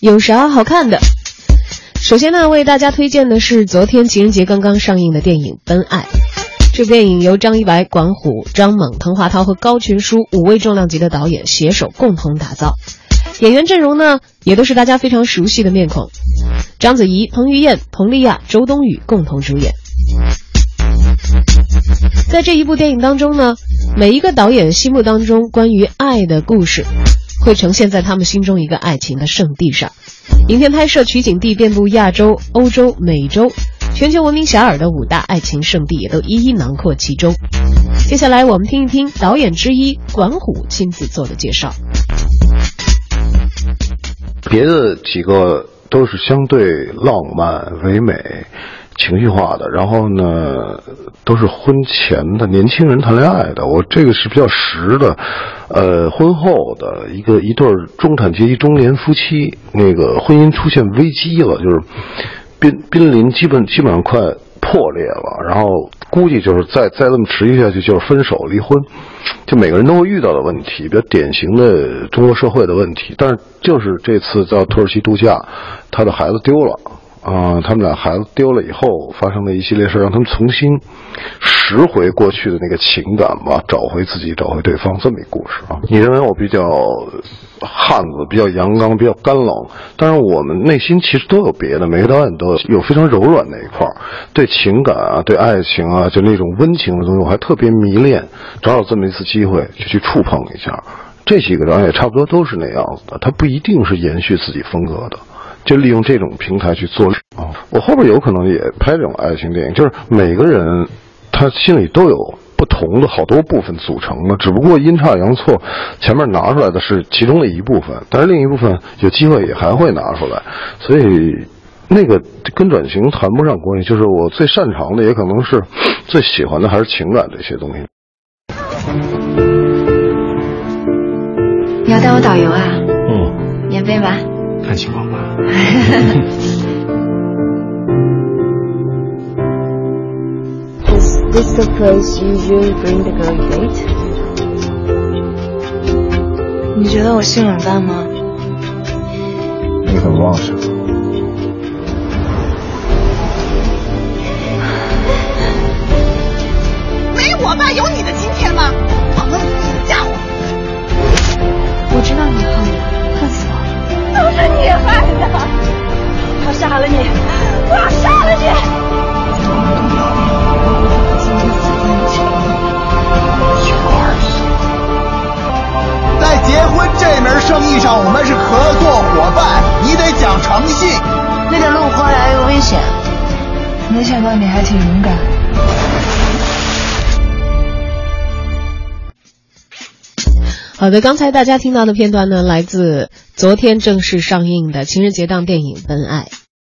有啥好看的？首先呢，为大家推荐的是昨天情人节刚刚上映的电影《奔爱》。这部电影由张一白、管虎、张猛、滕华涛和高群书五位重量级的导演携手共同打造，演员阵容呢也都是大家非常熟悉的面孔，章子怡、彭于晏、佟丽娅、周冬雨共同主演。在这一部电影当中呢，每一个导演心目当中关于爱的故事。会呈现在他们心中一个爱情的圣地上。影片拍摄取景地遍布亚洲、欧洲、美洲，全球闻名遐迩的五大爱情圣地也都一一囊括其中。接下来我们听一听导演之一管虎亲自做的介绍。别的几个都是相对浪漫唯美。情绪化的，然后呢，都是婚前的年轻人谈恋爱的。我这个是比较实的，呃，婚后的一个一对中产阶级中年夫妻，那个婚姻出现危机了，就是濒濒临基本基本上快破裂了，然后估计就是再再这么持续下去就是分手离婚，就每个人都会遇到的问题，比较典型的中国社会的问题。但是就是这次到土耳其度假，他的孩子丢了。啊，他们俩孩子丢了以后发生的一系列事，让他们重新拾回过去的那个情感吧，找回自己，找回对方，这么一故事啊。你认为我比较汉子，比较阳刚，比较干冷，但是我们内心其实都有别的，每个导演都有有非常柔软那一块儿，对情感啊，对爱情啊，就那种温情的东西，我还特别迷恋。找找这么一次机会，就去触碰一下。这几个导演差不多都是那样子的，他不一定是延续自己风格的。就利用这种平台去做啊！我后边有可能也拍这种爱情电影，就是每个人他心里都有不同的好多部分组成的，只不过阴差阳错，前面拿出来的是其中的一部分，但是另一部分有机会也还会拿出来，所以那个跟转型谈不上关系。就是我最擅长的，也可能是最喜欢的，还是情感这些东西。你要当我导游啊？嗯，免费吧？看情况吧。Is this the place you usually bring the girl you date? 你觉得我性冷淡吗？你很旺盛。没我爸有你杀了你！我要杀了你！在结婚这门生意上，我们是合作伙伴，你得讲诚信。那个路坡来又危险，没想到你还挺勇敢。好的，刚才大家听到的片段呢，来自昨天正式上映的情人节档电影《恩爱》。